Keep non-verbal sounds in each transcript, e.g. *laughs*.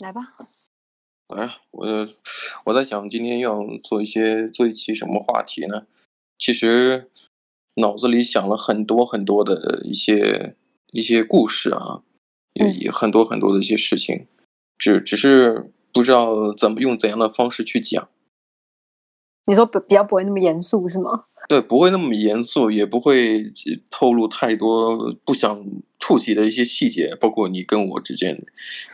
来吧。哎呀，我我在想今天要做一些做一期什么话题呢？其实脑子里想了很多很多的一些一些故事啊，也也很多很多的一些事情，只只是不知道怎么用怎样的方式去讲。你说比比较不会那么严肃是吗？对，不会那么严肃，也不会透露太多不想触及的一些细节，包括你跟我之间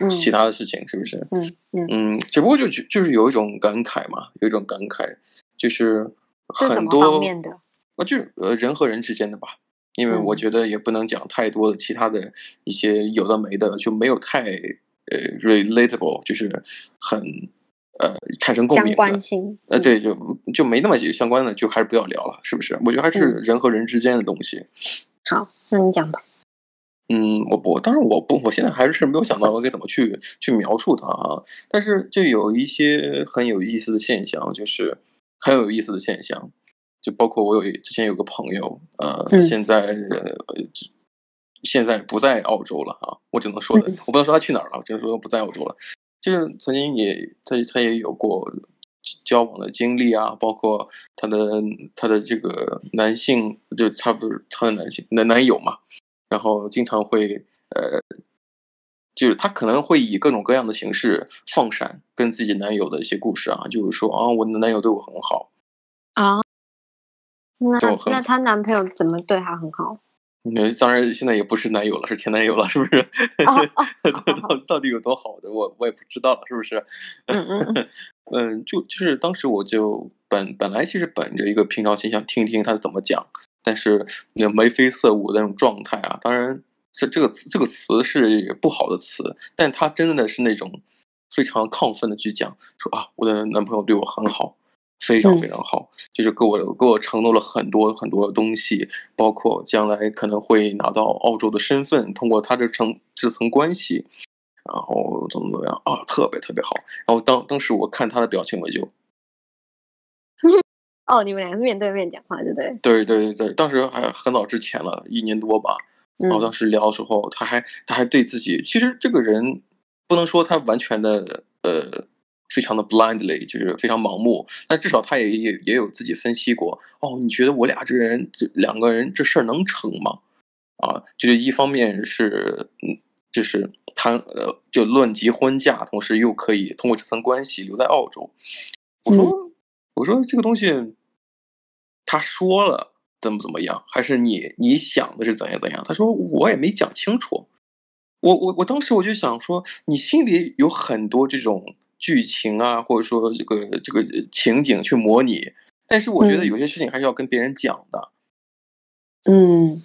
其他的事情，嗯、是不是？嗯嗯嗯，只不过就就是有一种感慨嘛，有一种感慨，就是很多方面的，啊，就是呃人和人之间的吧，因为我觉得也不能讲太多的其他的一些有的没的，就没有太呃 relatable，就是很。呃，产生共鸣的，相关性，呃，对，就就没那么相关的，就还是不要聊了，是不是？我觉得还是人和人之间的东西。嗯、好，那你讲吧。嗯，我不，当然我不，我现在还是没有想到我该怎么去去描述它啊。但是就有一些很有意思的现象，就是很有意思的现象，就包括我有之前有个朋友，呃，嗯、现在呃现在不在澳洲了啊，我只能说的，嗯、我不能说他去哪儿了，只能说不在澳洲了。就是曾经也他他也有过交往的经历啊，包括他的他的这个男性，就他不是他的男性男男友嘛，然后经常会呃，就是他可能会以各种各样的形式放闪，跟自己男友的一些故事啊，就是说啊，我的男友对我很好啊，那那她男朋友怎么对她很好？当然，现在也不是男友了，是前男友了，是不是？*laughs* 到到底有多好的，我我也不知道了，是不是？嗯嗯 *laughs* 嗯，就就是当时我就本本来其实本着一个平常心想听听他怎么讲，但是那眉飞色舞的那种状态啊，当然这这个词这个词是不好的词，但他真的是那种非常亢奋的去讲，说啊，我的男朋友对我很好。非常非常好，嗯、就是给我给我承诺了很多很多东西，包括将来可能会拿到澳洲的身份，通过他这层这层关系，然后怎么怎么样啊，特别特别好。然后当当时我看他的表情，我就，*laughs* 哦，你们两个是面对面讲话，对不对？对对对，当时还很早之前了，一年多吧。然后当时聊的时候，他还他还对自己，其实这个人不能说他完全的呃。非常的 blindly，就是非常盲目。但至少他也也也有自己分析过。哦，你觉得我俩这人，这两个人这事儿能成吗？啊，就是一方面是，嗯，就是谈呃，就论及婚嫁，同时又可以通过这层关系留在澳洲。我说，嗯、我说这个东西，他说了怎么怎么样，还是你你想的是怎样怎样？他说我也没讲清楚。我我我当时我就想说，你心里有很多这种。剧情啊，或者说这个这个情景去模拟，但是我觉得有些事情还是要跟别人讲的。嗯，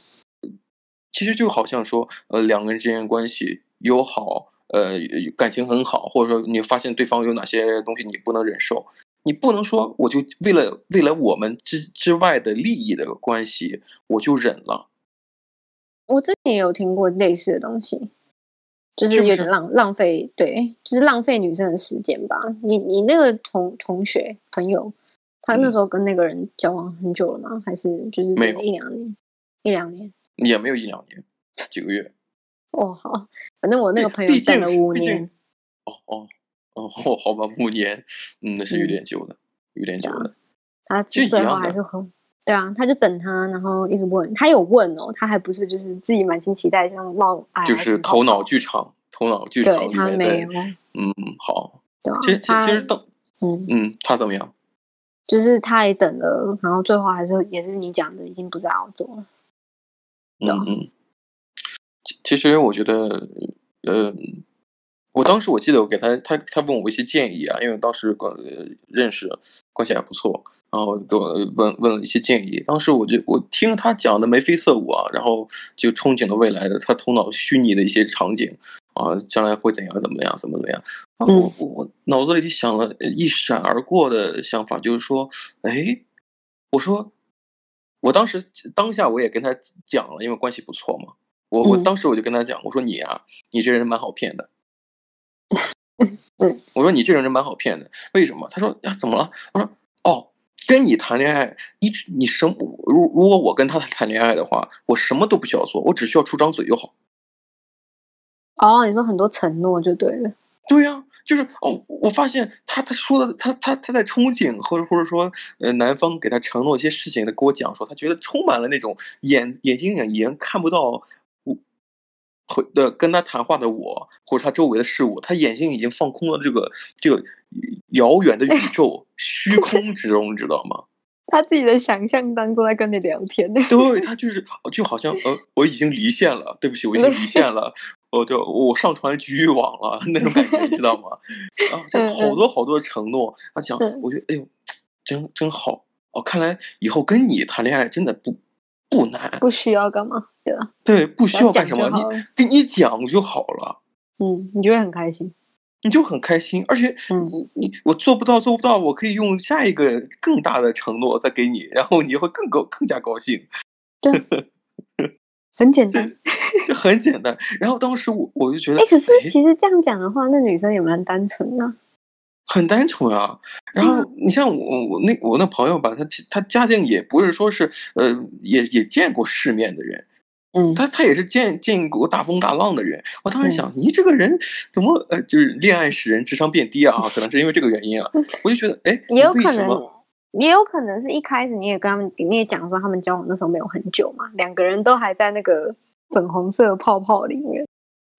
其实就好像说，呃，两个人之间关系友好，呃，感情很好，或者说你发现对方有哪些东西你不能忍受，你不能说我就为了为了我们之之外的利益的关系，我就忍了。我之前也有听过类似的东西。就是有点浪浪费，对，就是浪费女生的时间吧。你你那个同同学朋友，他那时候跟那个人交往很久了吗？嗯、还是就是一两年？一两年也没有一两年，几个月。哦，好，反正我那个朋友等了五年。哦哦哦，好吧，五年，嗯，那是有点久的，嗯、有点久的。他最后还是很。对啊，他就等他，然后一直问他有问哦，他还不是就是自己满心期待像冒哎，就是头脑剧场，头脑剧场。对他没有，嗯，好。对啊，其实其实等，嗯嗯，他怎么样？就是他也等了，然后最后还是也是你讲的，已经不在澳洲了。嗯嗯。其实我觉得，呃，我当时我记得我给他，他他问我一些建议啊，因为当时关认识关系还不错。然后给我问问了一些建议，当时我就我听他讲的眉飞色舞啊，然后就憧憬了未来的他头脑虚拟的一些场景啊，将来会怎样怎么样怎么怎么样。然后我我脑子里想了一闪而过的想法，就是说，哎，我说，我当时当下我也跟他讲了，因为关系不错嘛，我我当时我就跟他讲，我说你啊，你这人蛮好骗的。*laughs* 我说你这人真蛮好骗的，为什么？他说呀，怎么了？我说哦。跟你谈恋爱，你你什么？如如果我跟他谈恋爱的话，我什么都不需要做，我只需要出张嘴就好。哦，你说很多承诺就对了。对呀、啊，就是哦，我发现他他说的他他他在憧憬，或者或者说呃，男方给他承诺一些事情的，跟我讲说，他觉得充满了那种眼眼睛眼眼看不到我的跟他谈话的我，或者他周围的事物，他眼睛已经放空了这个这个遥远的宇 *laughs* 宙虚空之中，你知道吗？*laughs* 他自己的想象当中在跟你聊天，对，他就是就好像呃，我已经离线了，对不起，我已经离线了。我就我上传局域网了那种感觉，你知道吗？啊，好多好多的承诺。他讲，我觉得哎呦，真真好哦！看来以后跟你谈恋爱真的不不难，不需要干嘛，对吧？对，不需要干什么，你跟你讲就好了。嗯，你就会很开心，你就很开心，而且你你我做不到做不到，我可以用下一个更大的承诺再给你，然后你会更高更加高兴。对。*laughs* 很简单，就很简单。然后当时我我就觉得，哎，可是其实这样讲的话，那女生也蛮单纯的，很单纯啊。然后你像我我那我那朋友吧，他他家境也不是说是呃，也也见过世面的人，嗯，他他也是见见过大风大浪的人。我当时想，你这个人怎么呃，就是恋爱使人智商变低啊？可能是因为这个原因啊。我就觉得，哎，也有可能。也有可能是一开始你也跟他们，你也讲说他们交往那时候没有很久嘛，两个人都还在那个粉红色泡泡里面，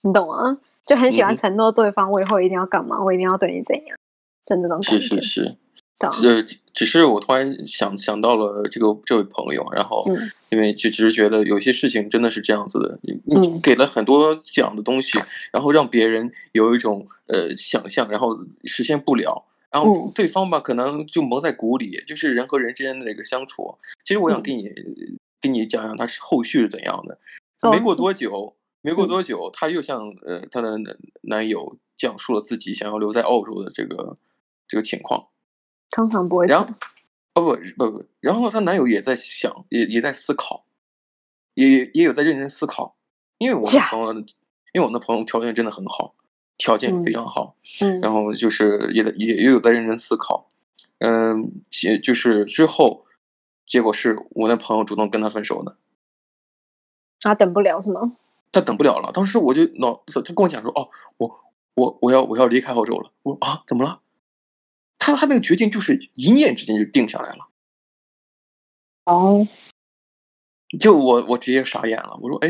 你懂吗？就很喜欢承诺对方，我以后一定要干嘛，我一定要对你怎样，就那种感觉。是是是，懂。只只是我突然想想到了这个这位朋友，然后因为就只是觉得有些事情真的是这样子的，你你给了很多讲的东西，然后让别人有一种呃想象，然后实现不了。然后对方吧，可能就蒙在鼓里，就是人和人之间的那个相处。其实我想跟你、嗯、跟你讲讲他是后续是怎样的。没过多久，没过多久，他又向呃他的男友讲述了自己想要留在澳洲的这个这个情况。通常不会。然后，不不不不，然后她男友也在想，也也在思考，也也有在认真思考。因为我的朋友，因为我那朋友条件真的很好。条件非常好，嗯，然后就是也也也有在认真思考，嗯，结就是之后，结果是我那朋友主动跟他分手的，他等不了是吗？他等不了了，当时我就脑子，他跟我讲说，哦，我我我要我要离开澳洲了，我说啊，怎么了？他他那个决定就是一念之间就定下来了，哦，就我我直接傻眼了，我说，哎，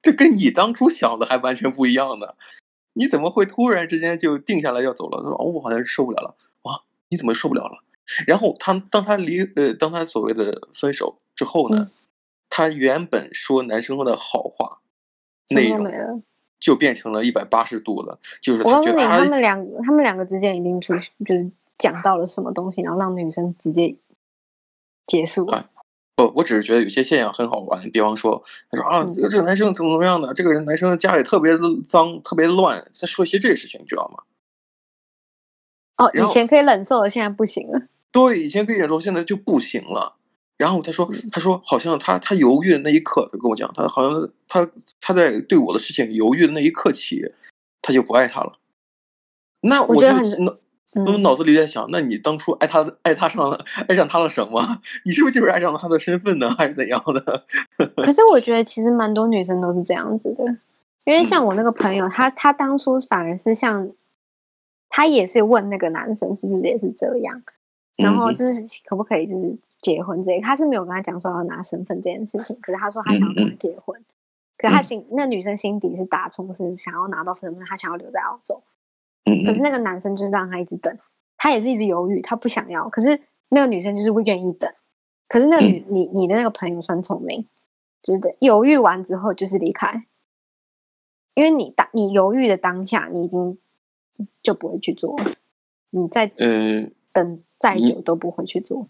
这跟你当初想的还完全不一样的。你怎么会突然之间就定下来要走了？他说：“哦，我好像是受不了了。”哇，你怎么受不了了？然后他当他离呃，当他所谓的分手之后呢，嗯、他原本说男生的好话内容就变成了一百八十度了。就是我告诉你，他们两个他们两个之间一定出就是讲到了什么东西，然后让女生直接结束。啊不，我只是觉得有些现象很好玩。比方说，他说啊，这个这个男生怎么怎么样的？这个人男生家里特别脏，特别乱，在说一些这个事情，你知道吗？哦，以前可以忍受的，现在不行了。对，以前可以忍受，现在就不行了。然后他说，他说好像他他犹豫的那一刻，他跟我讲，他好像他他在对我的事情犹豫的那一刻起，他就不爱他了。那我，我觉得很。我脑子里在想，那你当初爱他，爱他上了，爱上他了什么？*laughs* 你是不是就是爱上了他的身份呢，*laughs* 还是怎样的？*laughs* 可是我觉得其实蛮多女生都是这样子的，因为像我那个朋友，他他当初反而是像，他也是问那个男生是不是也是这样，然后就是可不可以就是结婚这个，他是没有跟他讲说要拿身份这件事情，可是他说他想要跟他结婚，可是他心那女生心底是打从是想要拿到身份，他想要留在澳洲。可是那个男生就是让他一直等，他也是一直犹豫，他不想要。可是那个女生就是会愿意等。可是那个女，嗯、你你的那个朋友算聪明，就是犹豫完之后就是离开，因为你当你犹豫的当下，你已经就不会去做了。你再嗯等再久都不会去做。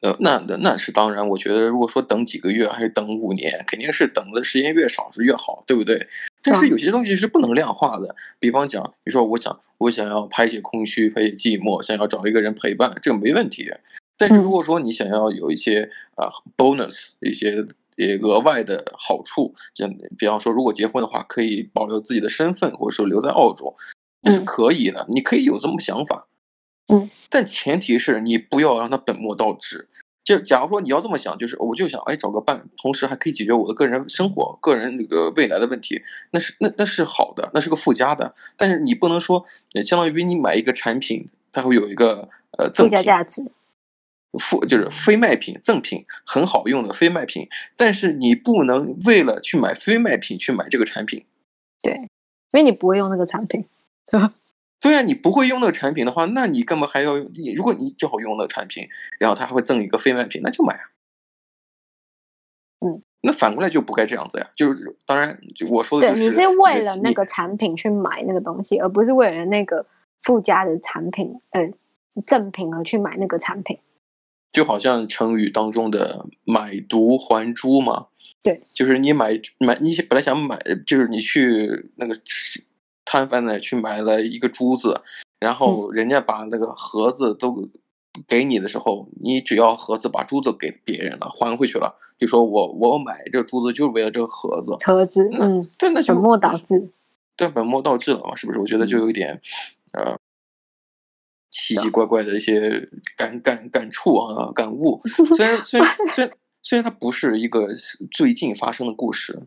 呃，那那是当然。我觉得如果说等几个月还是等五年，肯定是等的时间越少是越好，对不对？但是有些东西是不能量化的，比方讲，比如说我想我想要排解空虚、排解寂寞，想要找一个人陪伴，这个没问题。但是如果说你想要有一些啊、呃、bonus，一些呃额外的好处，像比方说如果结婚的话，可以保留自己的身份，或者说留在澳洲，这是可以的，你可以有这么想法。嗯，但前提是你不要让它本末倒置。就假如说你要这么想，就是我就想，哎，找个伴，同时还可以解决我的个人生活、个人那个未来的问题，那是那那是好的，那是个附加的。但是你不能说，相当于你买一个产品，它会有一个呃赠品，附加价值，附就是非卖品、赠品，很好用的非卖品。但是你不能为了去买非卖品去买这个产品，对，因为你不会用那个产品，对吧？对啊，你不会用那个产品的话，那你干嘛还要？你如果你正好用那个产品，然后他还会赠一个非卖品，那就买啊。嗯，那反过来就不该这样子呀。就是当然，我说的是，对，你是为了那个产品去买那个东西，而不是为了那个附加的产品呃赠品而去买那个产品。就好像成语当中的“买椟还珠”嘛。对，就是你买买，你本来想买，就是你去那个。摊贩呢去买了一个珠子，然后人家把那个盒子都给你的时候，嗯、你只要盒子把珠子给别人了，还回去了，就说我我买这个珠子就是为了这个盒子。盒子，嗯，对，那就本末倒置。对，本末倒置了嘛，是不是？我觉得就有一点，嗯、呃，奇奇怪怪的一些感感感触啊，感悟。*laughs* 虽然虽然虽然虽然它不是一个最近发生的故事，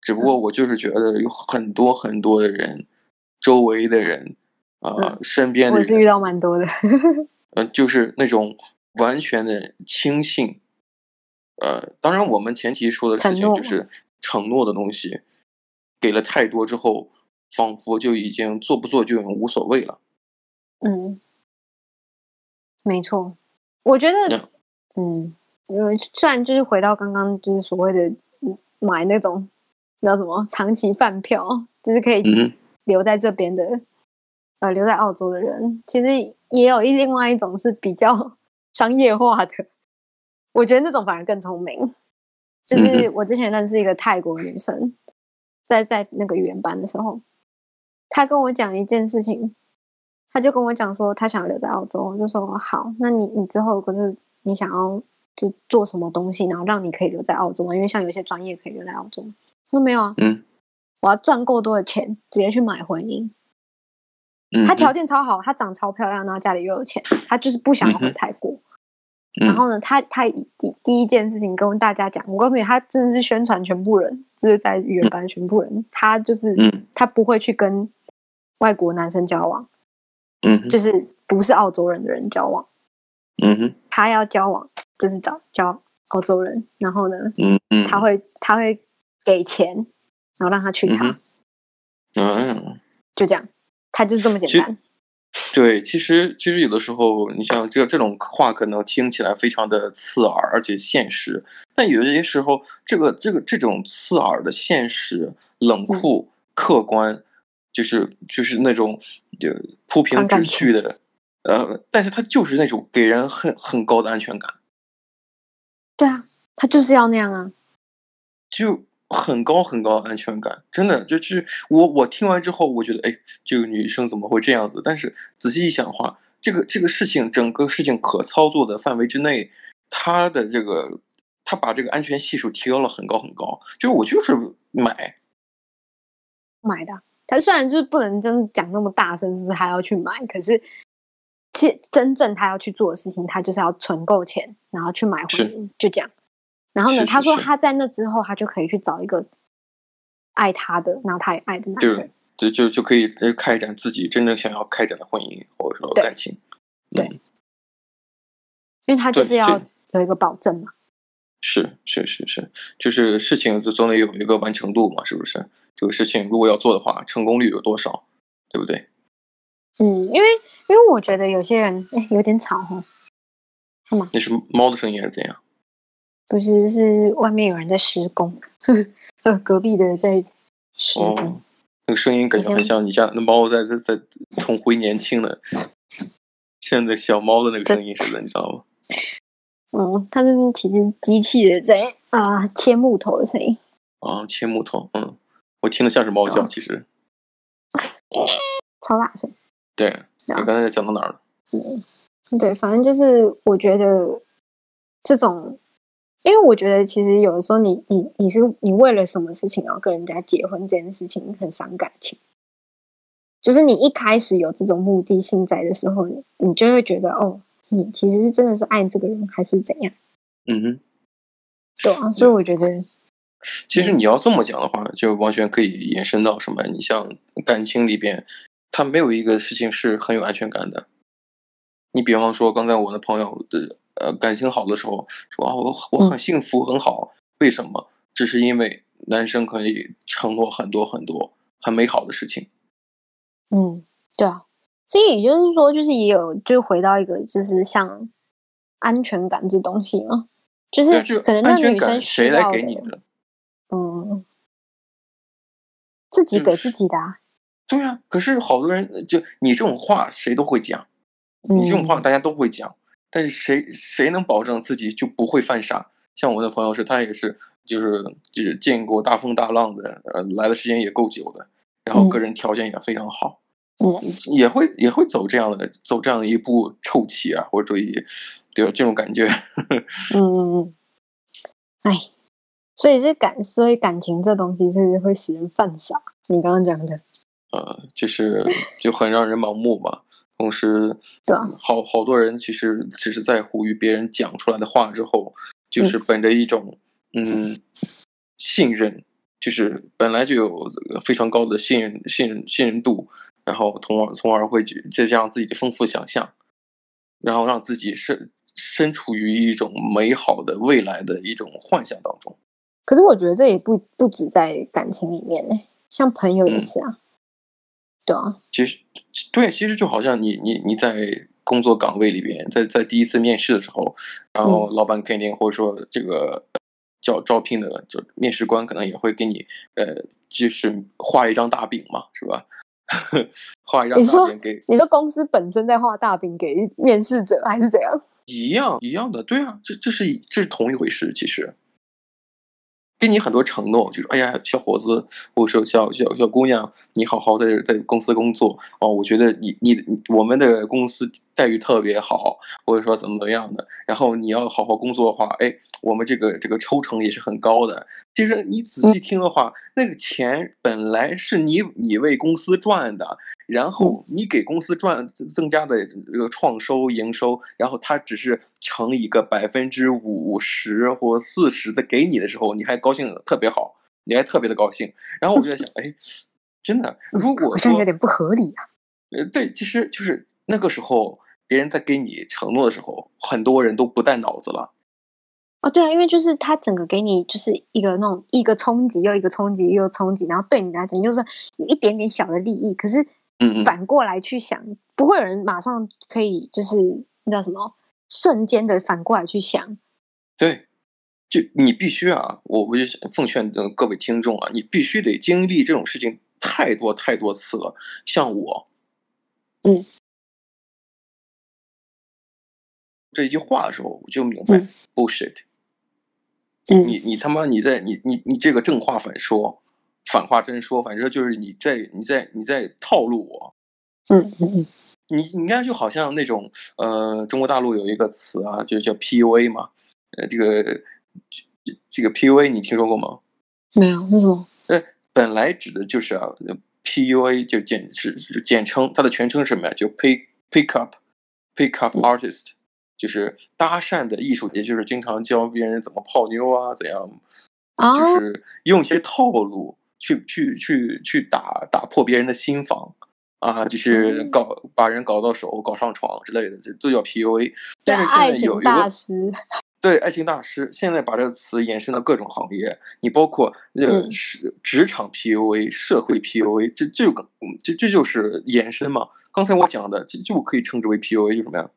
只不过我就是觉得有很多很多的人。周围的人啊，呃嗯、身边的人，我是遇到蛮多的。嗯、*laughs* 呃，就是那种完全的轻信。呃，当然，我们前提说的事情就是承诺的东西，给了太多之后，仿佛就已经做不做就无所谓了。嗯，没错，我觉得，嗯，因为虽然就是回到刚刚就是所谓的买那种叫什么长期饭票，就是可以。嗯留在这边的，呃，留在澳洲的人，其实也有一另外一种是比较 *laughs* 商业化的。我觉得那种反而更聪明。就是我之前认识一个泰国女生，在在那个语言班的时候，她跟我讲一件事情，她就跟我讲说，她想要留在澳洲，我就说好，那你你之后可是你想要就做什么东西，然后让你可以留在澳洲吗？因为像有些专业可以留在澳洲，说没有啊，嗯。我要赚够多的钱，直接去买婚姻。他条件超好，他长超漂亮，然后家里又有钱，他就是不想要回泰国。嗯、然后呢，他他第第一件事情跟大家讲，我告诉你，他真的是宣传全部人，就是在语言班全部人，嗯、他就是他不会去跟外国男生交往，嗯，就是不是澳洲人的人交往，嗯哼，他要交往就是找交澳洲人，然后呢，嗯嗯，他会他会给钱。然后让他娶她，嗯，就这样，他就是这么简单。对，其实其实有的时候，你像这这种话，可能听起来非常的刺耳，而且现实。但有些时候，这个这个这种刺耳的现实、冷酷、客观，就是就是那种就铺平直叙的，呃，但是他就是那种给人很很高的安全感。对啊，他就是要那样啊，就。很高很高的安全感，真的就是我我听完之后，我觉得哎，这个女生怎么会这样子？但是仔细一想的话，这个这个事情整个事情可操作的范围之内，她的这个她把这个安全系数提高了很高很高。就是我就是买买的，他虽然就是不能真讲那么大声，是他要去买，可是其实真正他要去做的事情，他就是要存够钱，然后去买婚姻，是就这样。然后呢？是是是他说他在那之后，他就可以去找一个爱他的，然后他也爱的男生，就就就可以开展自己真正想要开展的婚姻或者说感情。对，嗯、因为他就是要有一个保证嘛。是是是是，就是事情就总得有一个完成度嘛，是不是？这个事情如果要做的话，成功率有多少？对不对？嗯，因为因为我觉得有些人哎有点吵哈，是吗？那是猫的声音还是怎样？不是，是外面有人在施工，呃，隔壁的人在施工。哦，那个声音感觉很像你家那猫在在在重回年轻的，现在小猫的那个声音似的，你知道吗？*laughs* 嗯，它是其实机器的在啊切木头的声音。啊，切木头，嗯，我听的像是猫叫，其实。超大声。对，你刚才讲到哪儿了？嗯，对，反正就是我觉得这种。因为我觉得，其实有的时候你，你你你是你为了什么事情要跟人家结婚，这件事情很伤感情。就是你一开始有这种目的性在的时候，你就会觉得，哦，你其实是真的是爱这个人，还是怎样？嗯哼，对啊，所以我觉得，其实你要这么讲的话，就完全可以延伸到什么？你像感情里边，他没有一个事情是很有安全感的。你比方说，刚才我的朋友的呃感情好的时候说啊，我我很幸福很好，为什么？只是因为男生可以承诺很多很多很美好的事情。嗯，对啊，所以也就是说，就是也有就回到一个就是像安全感这东西嘛，就是可能那女生谁来给你的？嗯，自己给自己的啊。对啊，可是好多人就你这种话谁都会讲。你这种话大家都会讲，嗯、但是谁谁能保证自己就不会犯傻？像我的朋友是，他也是，就是就是见过大风大浪的，呃，来的时间也够久的，然后个人条件也非常好，嗯，也会也会走这样的走这样的一步臭棋啊，或者一对这种感觉，嗯 *laughs* 嗯嗯，哎，所以这感，所以感情这东西是会使人犯傻。你刚刚讲的，呃，就是就很让人盲目吧。同时，对，好好多人其实只是在乎于别人讲出来的话之后，就是本着一种嗯，嗯信任，就是本来就有非常高的信任、信任、信任度，然后从而从而会再加上自己的丰富想象，然后让自己身身处于一种美好的未来的一种幻想当中。可是我觉得这也不不止在感情里面呢，像朋友也是啊。嗯对啊，其实对，其实就好像你你你在工作岗位里边，在在第一次面试的时候，然后老板肯定或者说这个叫招聘的就面试官可能也会给你呃，就是画一张大饼嘛，是吧？*laughs* 画一张大饼给你说公司本身在画大饼给面试者，还是怎样？一样一样的，对啊，这这是这是同一回事，其实。给你很多承诺，就是哎呀，小伙子，或者说小小小姑娘，你好好在在公司工作哦，我觉得你你我们的公司待遇特别好，或者说怎么怎么样的，然后你要好好工作的话，哎，我们这个这个抽成也是很高的。其实你仔细听的话，那个钱本来是你你为公司赚的。然后你给公司赚增加的这个创收营收，然后他只是乘一个百分之五十或四十的给你的时候，你还高兴特别好，你还特别的高兴。然后我就在想，哎，真的，*laughs* 如果说好像有点不合理啊。呃，对，其实就是那个时候别人在给你承诺的时候，很多人都不带脑子了。哦，对啊，因为就是他整个给你就是一个那种一个冲击又一个冲击又冲击，然后对你来讲就是有一点点小的利益，可是。反过来去想，不会有人马上可以就是那叫什么瞬间的反过来去想。对，就你必须啊，我我就奉劝各位听众啊，你必须得经历这种事情太多太多次了。像我，嗯，这一句话的时候，我就明白、嗯、bullshit。嗯，你你他妈你在你你你这个正话反说。反话真说，反正就是你在你在你在套路我，嗯嗯嗯，你你看就好像那种呃，中国大陆有一个词啊，就叫 PUA 嘛，呃，这个这个 PUA 你听说过吗？没有，为什么？呃，本来指的就是啊，PUA 就简是简称，它的全称是什么呀？就 Pick Pick Up Pick Up Artist，嗯，就是搭讪的艺术，也就是经常教别人怎么泡妞啊，怎样，哦，就是用一些套路。去去去去打打破别人的心防啊，就是搞把人搞到手，搞上床之类的，这都叫 PUA。但是现在有一个大师，*laughs* 对爱情大师，现在把这个词延伸到各种行业，你包括那个职职场 PUA、社会 PUA，这这个这这就是延伸嘛。刚才我讲的，这就可以称之为 PUA，就什么呀？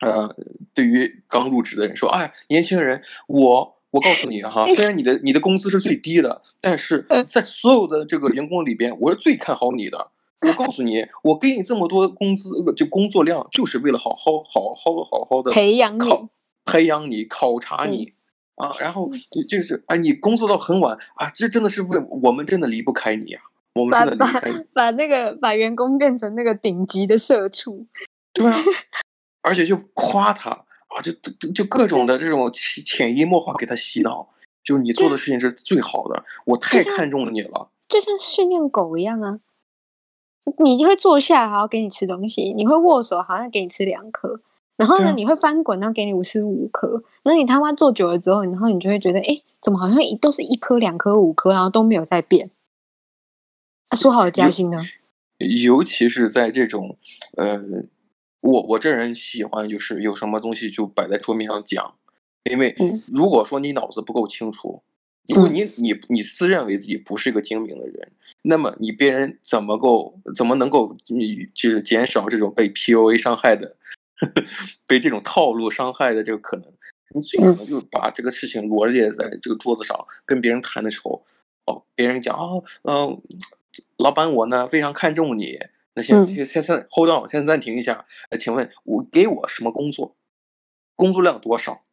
呃，对于刚入职的人说，哎，年轻人，我。我告诉你哈，虽然你的你的工资是最低的，但是在所有的这个员工里边，我是最看好你的。我告诉你，我给你这么多工资，就工作量，就是为了好好好好好好的培养你，培养你，考察你啊。然后就是啊，你工作到很晚啊，这真的是为我们真的离不开你啊，我们真的离不开你。把把那个把员工变成那个顶级的社畜，对啊，*laughs* 而且就夸他。啊，就就就各种的这种潜移默化给他洗脑，就是你做的事情是最好的，我太看重你了，就像训练狗一样啊！你会坐下，还要给你吃东西；你会握手，好像给你吃两颗；然后呢，啊、你会翻滚，然后给你五十五颗。那你他妈坐久了之后，然后你就会觉得，哎，怎么好像都是一颗、两颗、五颗，然后都没有在变？啊，说好的加薪呢？尤其是在这种，呃，我我这人喜欢就是有什么东西就摆在桌面上讲，因为如果说你脑子不够清楚，如果你你你自认为自己不是一个精明的人。那么你别人怎么够怎么能够你就是减少这种被 PUA 伤害的，呵 *laughs* 呵被这种套路伤害的这个可能？你最可能就是把这个事情罗列在这个桌子上，跟别人谈的时候，哦，别人讲哦，嗯、呃，老板我呢非常看重你，那先先先先 hold on，先暂停一下，呃，请问我给我什么工作？工作量多少？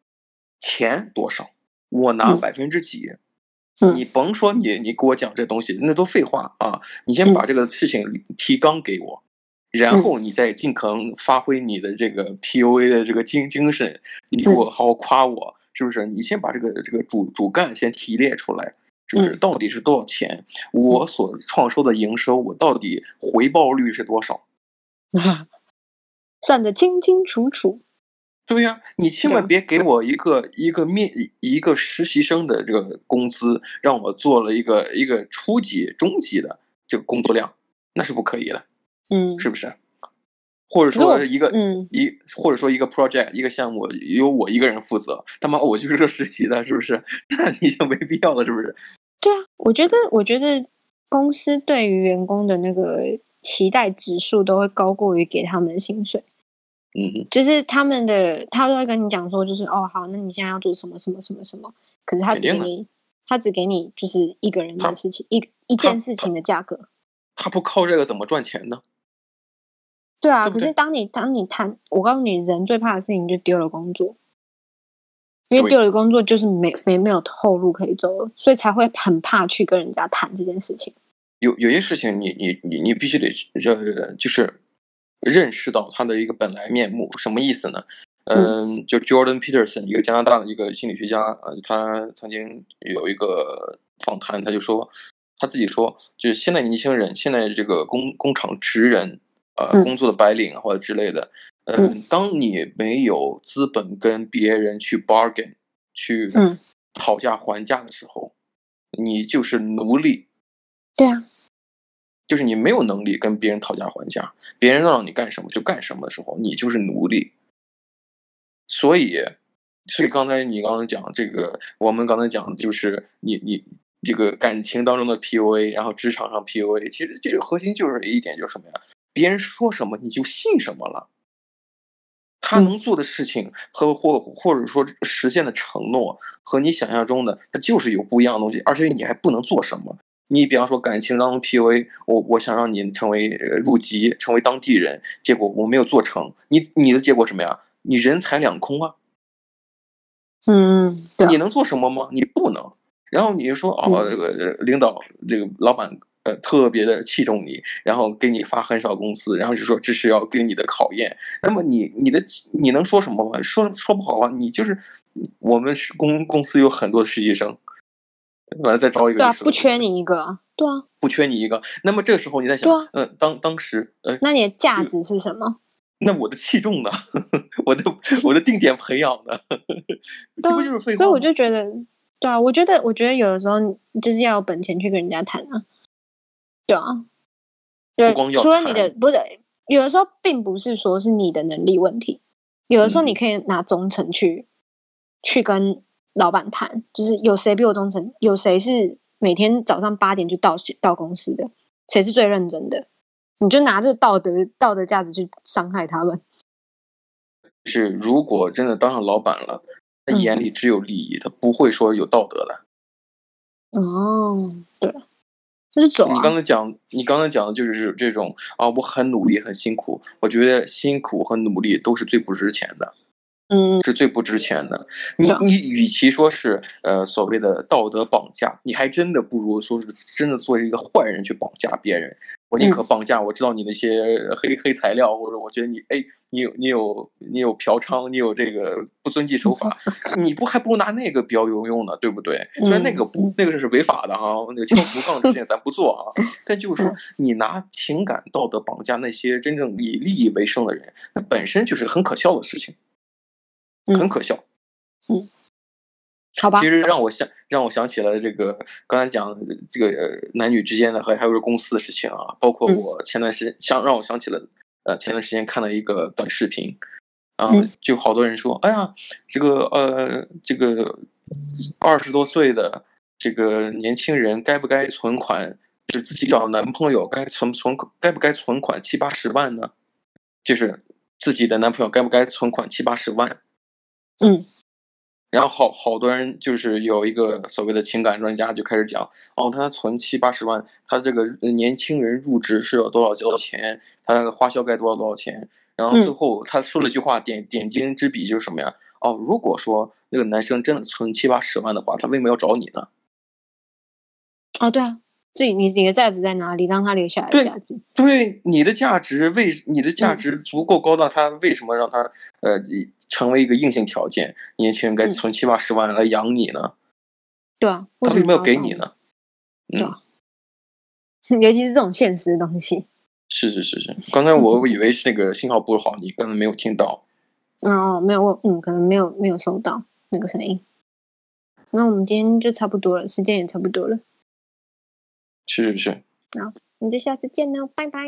钱多少？我拿百分之几？你甭说你你给我讲这东西，那都废话啊！你先把这个事情提纲给我，然后你再尽可能发挥你的这个 PUA 的这个精精神，你给我好好夸我，是不是？你先把这个这个主主干先提炼出来，是不是？到底是多少钱？我所创收的营收，我到底回报率是多少？*laughs* 算得清清楚楚。对呀，你千万别给我一个一个面一个实习生的这个工资，让我做了一个一个初级、中级的这个工作量，那是不可以的，嗯，是不是？或者说一个嗯一或者说一个 project 一个项目由我一个人负责，他妈我就是个实习的，是不是？*laughs* 那你就没必要了，是不是？对啊，我觉得我觉得公司对于员工的那个期待指数都会高过于给他们的薪水。嗯，就是他们的，他都会跟你讲说，就是哦，好，那你现在要做什么什么什么什么，可是他只给你，他只给你就是一个人的事情，一一件事情的价格。他不靠这个怎么赚钱呢？对啊，对对，可是当你当你谈，我告诉你，人最怕的事情就丢了工作，因为丢了工作就是没没没有后路可以走了，所以才会很怕去跟人家谈这件事情。有有些事情你，你你你你必须得这就是。认识到他的一个本来面目，什么意思呢？嗯，就 Jordan Peterson，一个加拿大的一个心理学家，呃，他曾经有一个访谈，他就说，他自己说，就是现在年轻人，现在这个工工厂职人，呃，工作的白领或者之类的，嗯，当你没有资本跟别人去 bargain，去讨价还价的时候，你就是奴隶。对啊。就是你没有能力跟别人讨价还价，别人让你干什么就干什么的时候，你就是奴隶。所以，所以刚才你刚才讲这个，我们刚才讲的就是你你这个感情当中的 PUA，然后职场上 PUA，其实这个核心就是一点，就是什么呀？别人说什么你就信什么了。他能做的事情和或或者说实现的承诺和你想象中的，他就是有不一样的东西，而且你还不能做什么。你比方说感情当中 PUA，我我想让你成为入籍，成为当地人，结果我没有做成，你你的结果什么呀？你人财两空啊。嗯，你能做什么吗？你不能。然后你就说哦，这个领导这个老板呃特别的器重你，然后给你发很少工资，然后就说这是要给你的考验。那么你你的你能说什么吗？说说不好啊，你就是我们是公公司有很多实习生。完了再招一个，对啊，不缺你一个，对啊，不缺你一个。那么这个时候你在想，嗯、啊呃，当当时，呃，那你的价值是什么？*laughs* 那我的器重呢？*laughs* 我的我的定点培养呢？这不就是废话？所以我就觉得，对啊，我觉得我觉得有的时候就是要有本钱去跟人家谈啊，对啊，对，除了你的不是，有的时候并不是说是你的能力问题，有的时候你可以拿忠诚去、嗯、去跟。老板谈，就是有谁比我忠诚？有谁是每天早上八点就到到公司的？谁是最认真的？你就拿这个道德道德价值去伤害他们。是，如果真的当上老板了，他眼里只有利益，嗯、他不会说有道德的。哦，对，就走、啊。你刚才讲，你刚才讲的就是这种啊，我很努力，很辛苦。我觉得辛苦和努力都是最不值钱的。嗯，是最不值钱的。你你与其说是呃所谓的道德绑架，你还真的不如说是真的作为一个坏人去绑架别人。我宁可绑架我知道你那些黑黑材料，或者我觉得你哎，你有你有你有嫖娼，你有这个不遵纪守法，*laughs* 你不还不如拿那个比较有用呢，对不对？虽然那个不那个是违法的哈，那个敲竹杠之前咱不做啊，但就是说你拿情感道德绑架那些真正以利益为生的人，那本身就是很可笑的事情。很可笑，嗯，嗯，好吧。其实让我想让我想起了这个刚才讲这个男女之间的和还有个公司的事情啊，包括我前段时间想让我想起了呃前段时间看了一个短视频，啊，就好多人说，哎呀，这个呃这个二十多岁的这个年轻人该不该存款？就是自己找男朋友该存存该不该存款七八十万呢？就是自己的男朋友该不该存款七八十万？嗯，然后好好多人就是有一个所谓的情感专家就开始讲，哦，他存七八十万，他这个年轻人入职是要多少多少钱，他花销该多少多少钱，然后最后他说了一句话，点点睛之笔就是什么呀？哦，如果说那个男生真的存七八十万的话，他为什么要找你呢？哦，对啊。自己，你你的价值在哪里？让他留下来的价值。对，对你的价值为你的价值足够高到他为什么让他呃成为一个硬性条件？年轻人该存七八十万来养你呢？对啊，他为什么要给你呢？对啊，*laughs* 尤其是这种现实的东西。是是是是，*laughs* 刚才我以为是那个信号不好，你根本没有听到。*laughs* 哦，没有，我嗯，可能没有没有收到那个声音。那我们今天就差不多了，时间也差不多了。是是是，好，那就下次见喽，拜拜。